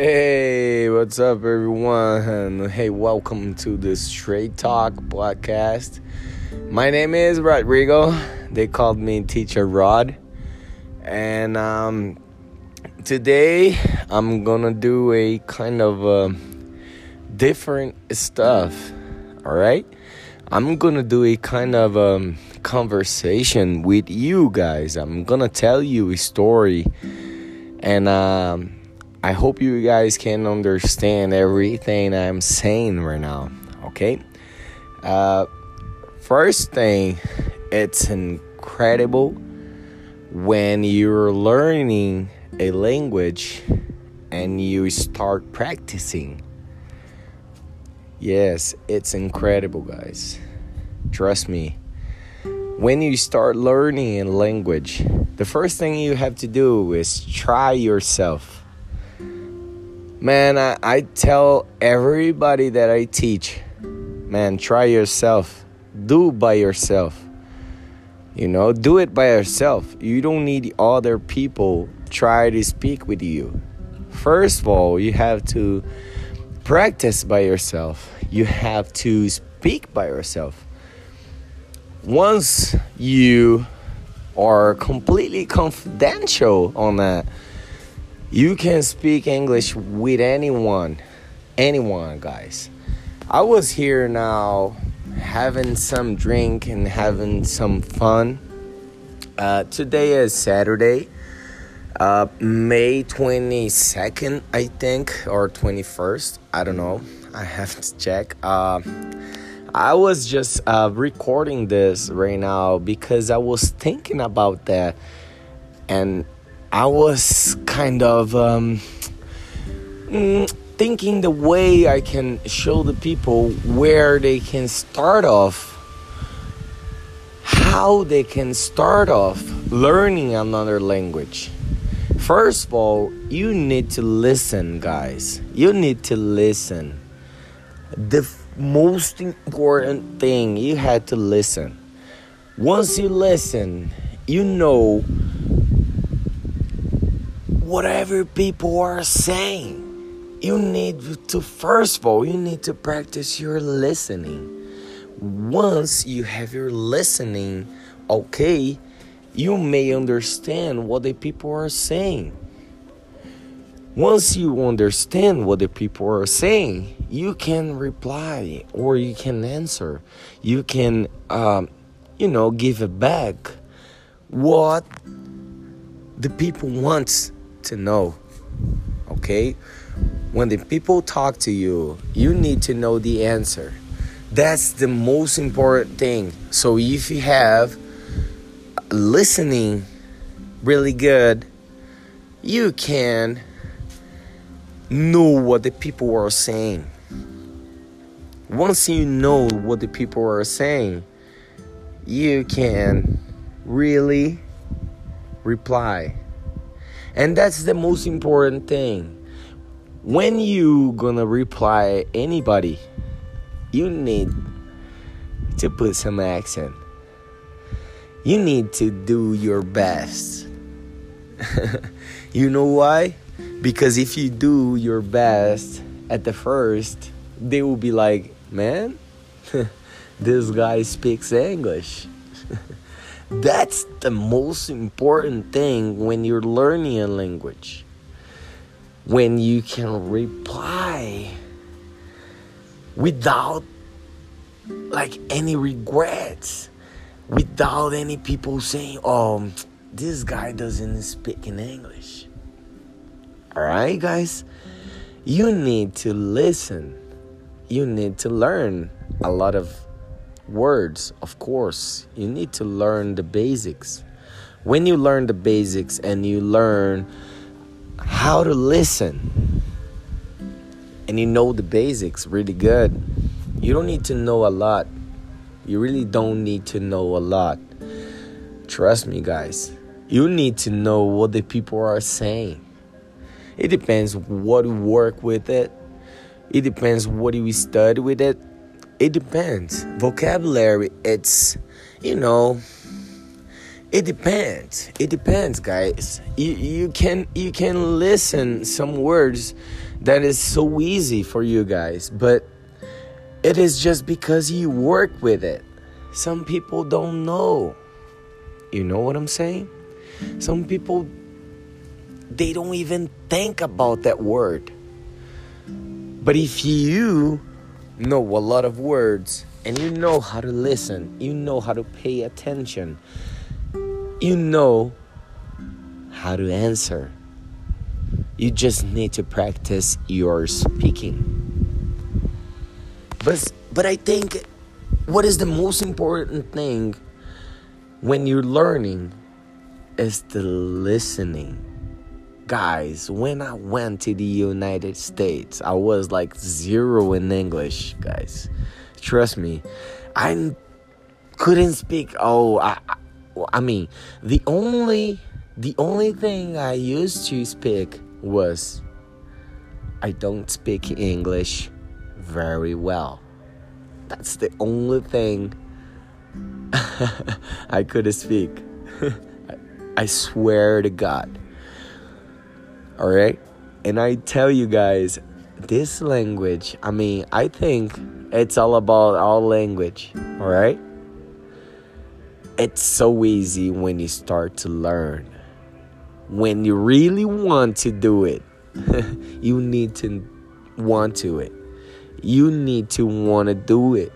Hey, what's up, everyone? Hey, welcome to the Straight Talk podcast. My name is Rodrigo. They called me Teacher Rod. And um, today I'm gonna do a kind of uh, different stuff. All right, I'm gonna do a kind of um, conversation with you guys. I'm gonna tell you a story, and um, I hope you guys can understand everything I'm saying right now. Okay. Uh, first thing, it's incredible when you're learning a language and you start practicing. Yes, it's incredible, guys. Trust me. When you start learning a language, the first thing you have to do is try yourself Man, I, I tell everybody that I teach, man, try yourself. Do by yourself. You know, do it by yourself. You don't need other people try to speak with you. First of all, you have to practice by yourself. You have to speak by yourself. Once you are completely confidential on that, you can speak English with anyone. Anyone, guys. I was here now having some drink and having some fun. Uh, today is Saturday, uh, May 22nd, I think, or 21st. I don't know. I have to check. Uh, I was just uh, recording this right now because I was thinking about that. And I was kind of um, mm, thinking the way I can show the people where they can start off, how they can start off learning another language. First of all, you need to listen, guys. You need to listen. The f- most important thing, you had to listen. Once you listen, you know whatever people are saying. You need to, first of all, you need to practice your listening. Once you have your listening okay, you may understand what the people are saying. Once you understand what the people are saying, you can reply or you can answer. You can, um, you know, give it back what the people want to know. Okay? When the people talk to you, you need to know the answer. That's the most important thing. So if you have listening really good, you can know what the people are saying. Once you know what the people are saying, you can really reply. And that's the most important thing. When you gonna reply anybody, you need to put some accent. You need to do your best. you know why? Because if you do your best at the first, they will be like, man, this guy speaks English. That's the most important thing when you're learning a language. When you can reply without like any regrets, without any people saying, "Oh, this guy doesn't speak in English." All right, guys? You need to listen. You need to learn a lot of words, of course, you need to learn the basics. When you learn the basics and you learn how to listen and you know the basics really good, you don't need to know a lot. You really don't need to know a lot. Trust me, guys. You need to know what the people are saying. It depends what you work with it. It depends what you study with it it depends. Vocabulary, it's, you know, it depends. It depends guys. You, you can you can listen some words that is so easy for you guys but it is just because you work with it. Some people don't know. You know what i'm saying? Some people they don't even think about that word. But if you know a lot of words and you know how to listen you know how to pay attention you know how to answer. You just need to practice your speaking. But but I think what is the most important thing when you're learning is the listening. Guys, when I went to the United States, I was like zero in English, guys. Trust me. I couldn't speak. Oh, I, I mean, the only the only thing I used to speak was I don't speak English very well. That's the only thing I could speak. I swear to God. All right? And I tell you guys, this language, I mean, I think it's all about all language, all right? it's so easy when you start to learn. When you really want to do it, you need to want to it. You need to want to do it.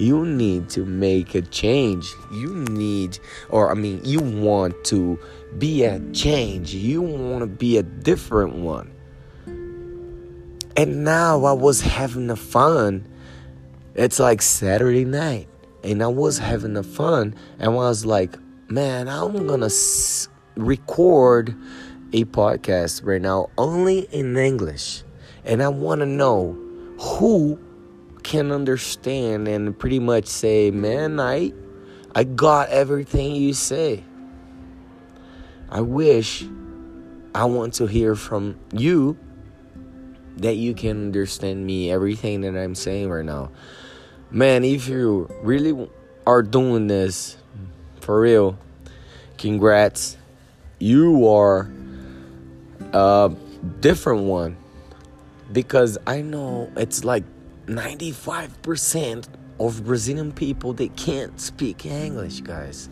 You need to make a change. You need, or I mean, you want to be a change. You want to be a different one. And now I was having a fun. It's like Saturday night and I was having a fun and I was like, man, I'm gonna s- record a podcast right now only in English, and I want to know who can understand and pretty much say, man, I I got everything you say. I wish I want to hear from you that you can understand me everything that I'm saying right now man, if you really are doing this for real, congrats. You are a different one because I know it's like 95% of Brazilian people they can't speak English, guys.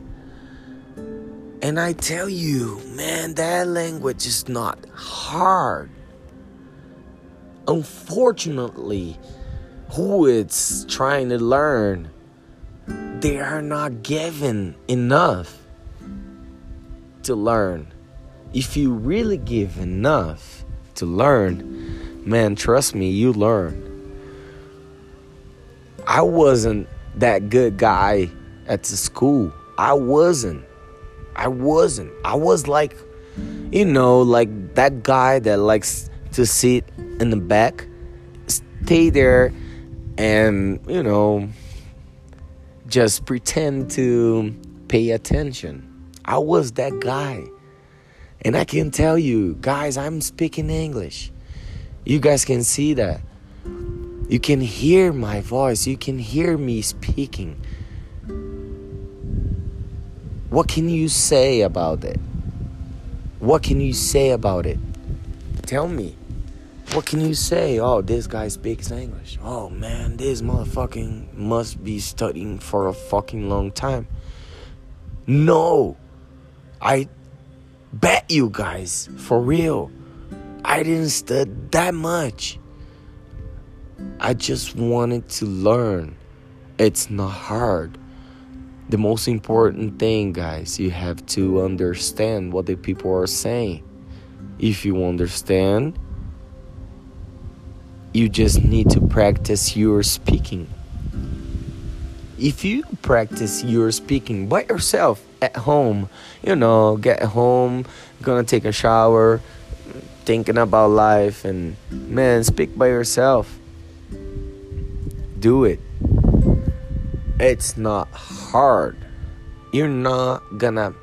And I tell you, man, that language is not hard. Unfortunately, who is trying to learn, they are not given enough to learn. If you really give enough to learn, man, trust me, you learn. I wasn't that good guy at the school. I wasn't. I wasn't. I was like, you know, like that guy that likes to sit in the back, stay there and you know just pretend to pay attention i was that guy and i can tell you guys i'm speaking english you guys can see that you can hear my voice you can hear me speaking what can you say about it what can you say about it tell me what can you say? Oh, this guy speaks English. Oh man, this motherfucking must be studying for a fucking long time. No, I bet you guys, for real, I didn't study that much. I just wanted to learn. It's not hard. The most important thing, guys, you have to understand what the people are saying. If you understand, you just need to practice your speaking. If you practice your speaking by yourself at home, you know, get home, gonna take a shower, thinking about life, and man, speak by yourself. Do it. It's not hard. You're not gonna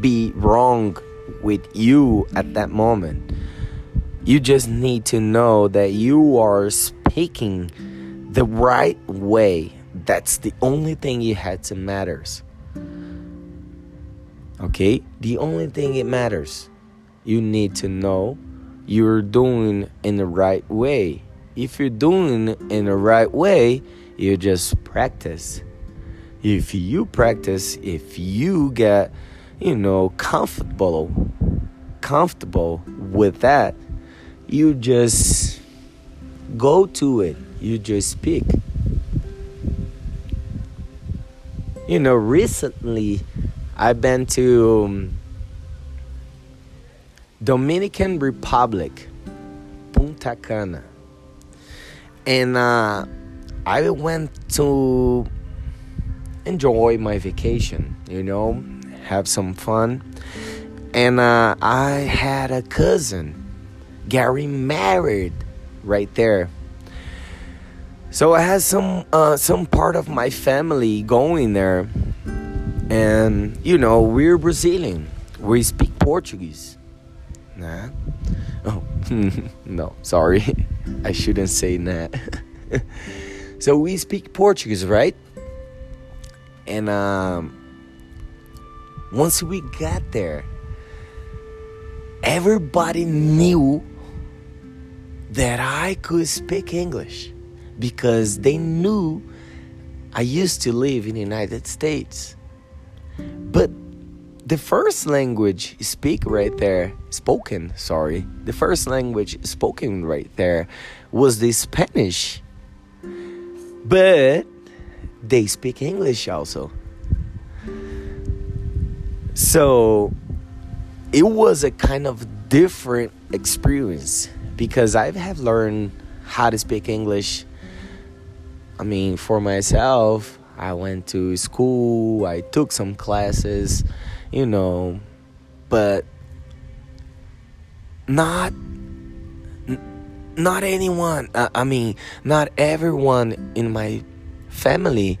be wrong with you at that moment you just need to know that you are speaking the right way. That's the only thing you had to matters. Okay? The only thing it matters, you need to know you're doing in the right way. If you're doing in the right way, you just practice. If you practice, if you get, you know, comfortable comfortable with that, you just go to it. You just speak. You know, recently I've been to um, Dominican Republic, Punta Cana, and uh, I went to enjoy my vacation. You know, have some fun, and uh, I had a cousin, Gary, married right there so I had some uh, some part of my family going there, and you know we're Brazilian. We speak Portuguese. Nah. Oh no, sorry, I shouldn't say that. so we speak Portuguese, right? And um, once we got there, everybody knew that I could speak English because they knew I used to live in the United States. But the first language speak right there, spoken, sorry, the first language spoken right there was the Spanish. But they speak English also. So it was a kind of different experience because I have learned how to speak English I mean, for myself, I went to school, I took some classes, you know, but not not anyone i mean not everyone in my family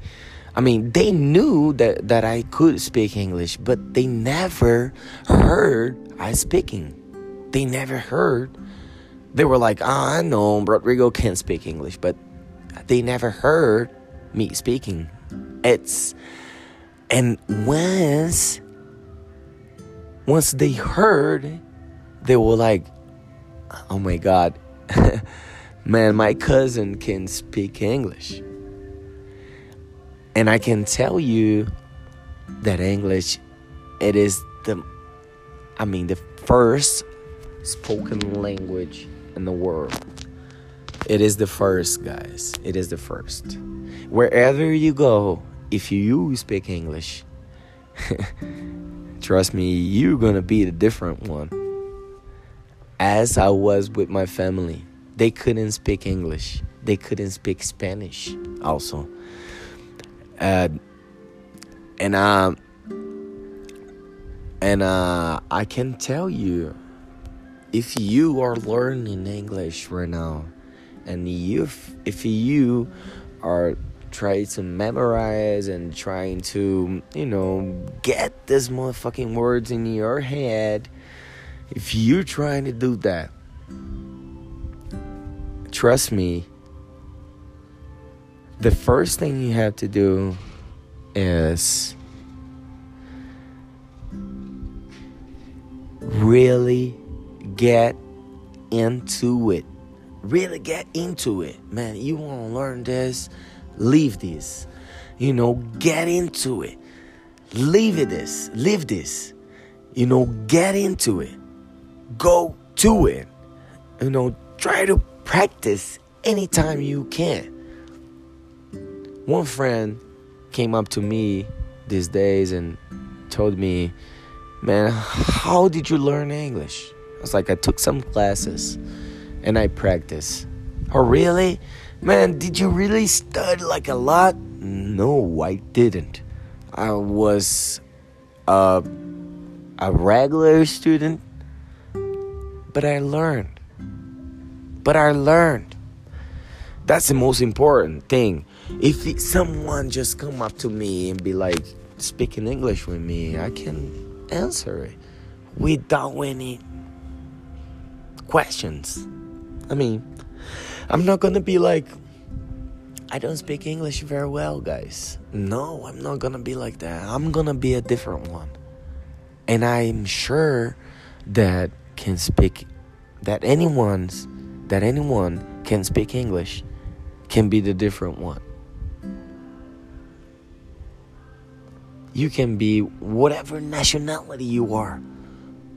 i mean they knew that that i could speak english but they never heard i speaking they never heard they were like oh, i know rodrigo can speak english but they never heard me speaking. It's and once once they heard, they were like, "Oh my God, man, my cousin can speak English," and I can tell you that English, it is the, I mean, the first spoken language in the world. It is the first, guys. It is the first. Wherever you go, if you speak English, trust me, you're gonna be the different one. As I was with my family, they couldn't speak English, they couldn't speak Spanish, also. Uh, and uh, and uh, I can tell you, if you are learning English right now, and you if you are trying to memorize and trying to you know get these motherfucking words in your head. If you're trying to do that trust me the first thing you have to do is really get into it. Really get into it man. You want to learn this leave this. You know get into it. Leave it this. Live this. You know get into it. Go to it. You know try to practice anytime you can. One friend came up to me these days and told me man how did you learn english? I was like i took some classes and I practice. Oh, really? Man, did you really study like a lot? No, I didn't. I was a, a regular student, but I learned. But I learned. That's the most important thing. If someone just come up to me and be like speaking English with me, I can answer it without any questions. I mean, I'm not gonna be like, I don't speak English very well, guys. No, I'm not gonna be like that. I'm gonna be a different one. And I'm sure that can speak that anyone's that anyone can speak English can be the different one. You can be whatever nationality you are.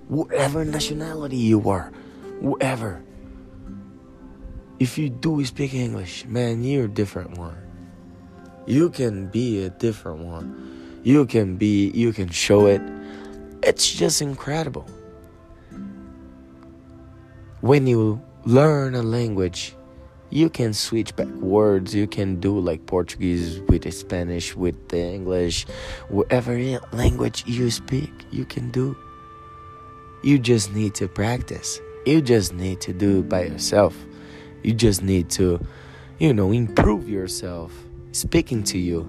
Whatever nationality you are. Whatever. If you do speak English, man, you're a different one. You can be a different one. You can be, you can show it. It's just incredible. When you learn a language, you can switch back words. You can do like Portuguese with Spanish, with the English, whatever language you speak, you can do. You just need to practice. You just need to do it by yourself. You just need to, you know, improve yourself speaking to you.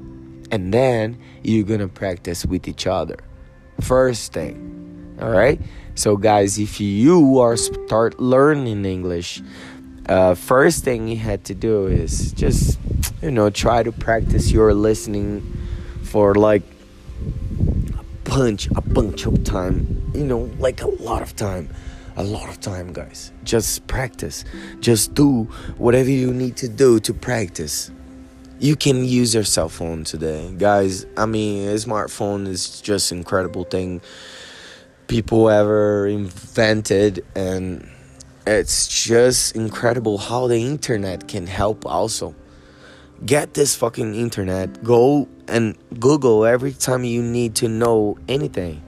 And then you're gonna practice with each other. First thing. All right? So, guys, if you are start learning English, uh, first thing you had to do is just you know try to practice your listening for like a bunch a bunch of time you know like a lot of time a lot of time guys just practice just do whatever you need to do to practice you can use your cell phone today guys i mean a smartphone is just incredible thing people ever invented and it's just incredible how the internet can help also. Get this fucking internet. Go and Google every time you need to know anything.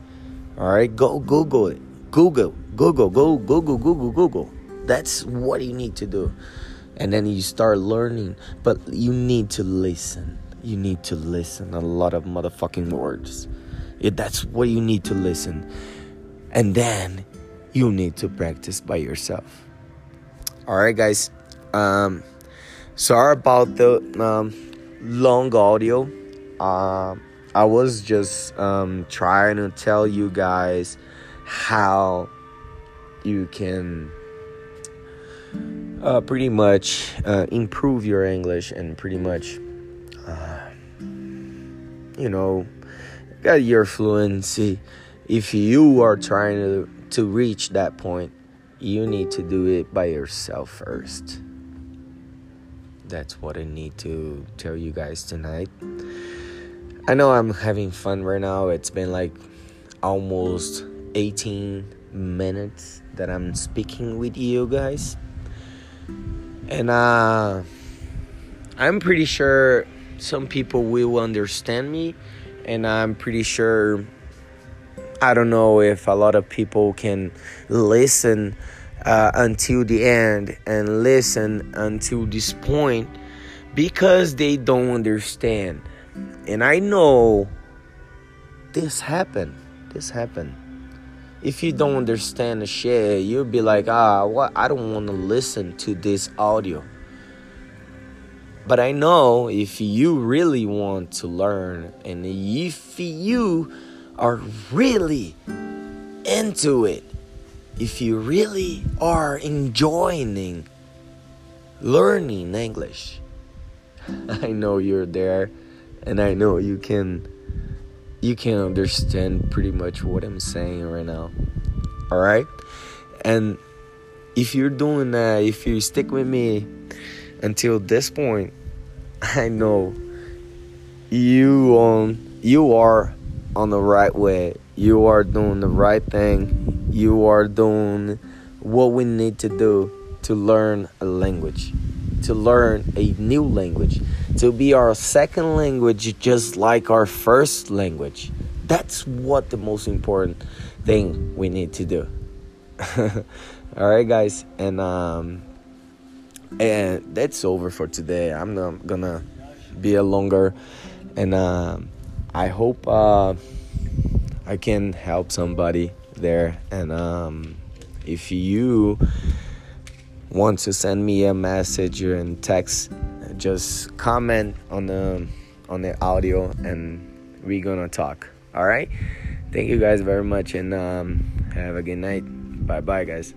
Alright? Go Google it. Google. Google. Go Google. Google. Google. That's what you need to do. And then you start learning. But you need to listen. You need to listen a lot of motherfucking words. Yeah, that's what you need to listen. And then you need to practice by yourself. All right, guys. Um, sorry about the um, long audio. Uh, I was just um, trying to tell you guys how you can uh, pretty much uh, improve your English and pretty much, uh, you know, get your fluency. If you are trying to to reach that point, you need to do it by yourself first. That's what I need to tell you guys tonight. I know I'm having fun right now. It's been like almost 18 minutes that I'm speaking with you guys. And uh I'm pretty sure some people will understand me and I'm pretty sure I don't know if a lot of people can listen uh, until the end and listen until this point because they don't understand. And I know this happened. This happened. If you don't understand the shit, you'll be like, ah, what? I don't want to listen to this audio. But I know if you really want to learn and if you are really into it, if you really are enjoying learning English, I know you're there and I know you can you can understand pretty much what I'm saying right now. All right? And if you're doing that, if you stick with me until this point, I know you on you are on the right way. You are doing the right thing. You are doing what we need to do to learn a language, to learn a new language, to be our second language just like our first language. That's what the most important thing we need to do. All right, guys, and um, and that's over for today. I'm not gonna be a longer, and um, I hope uh, I can help somebody there. And um, if you want to send me a message or in text, just comment on the on the audio, and we're gonna talk. All right. Thank you guys very much, and um, have a good night. Bye bye, guys.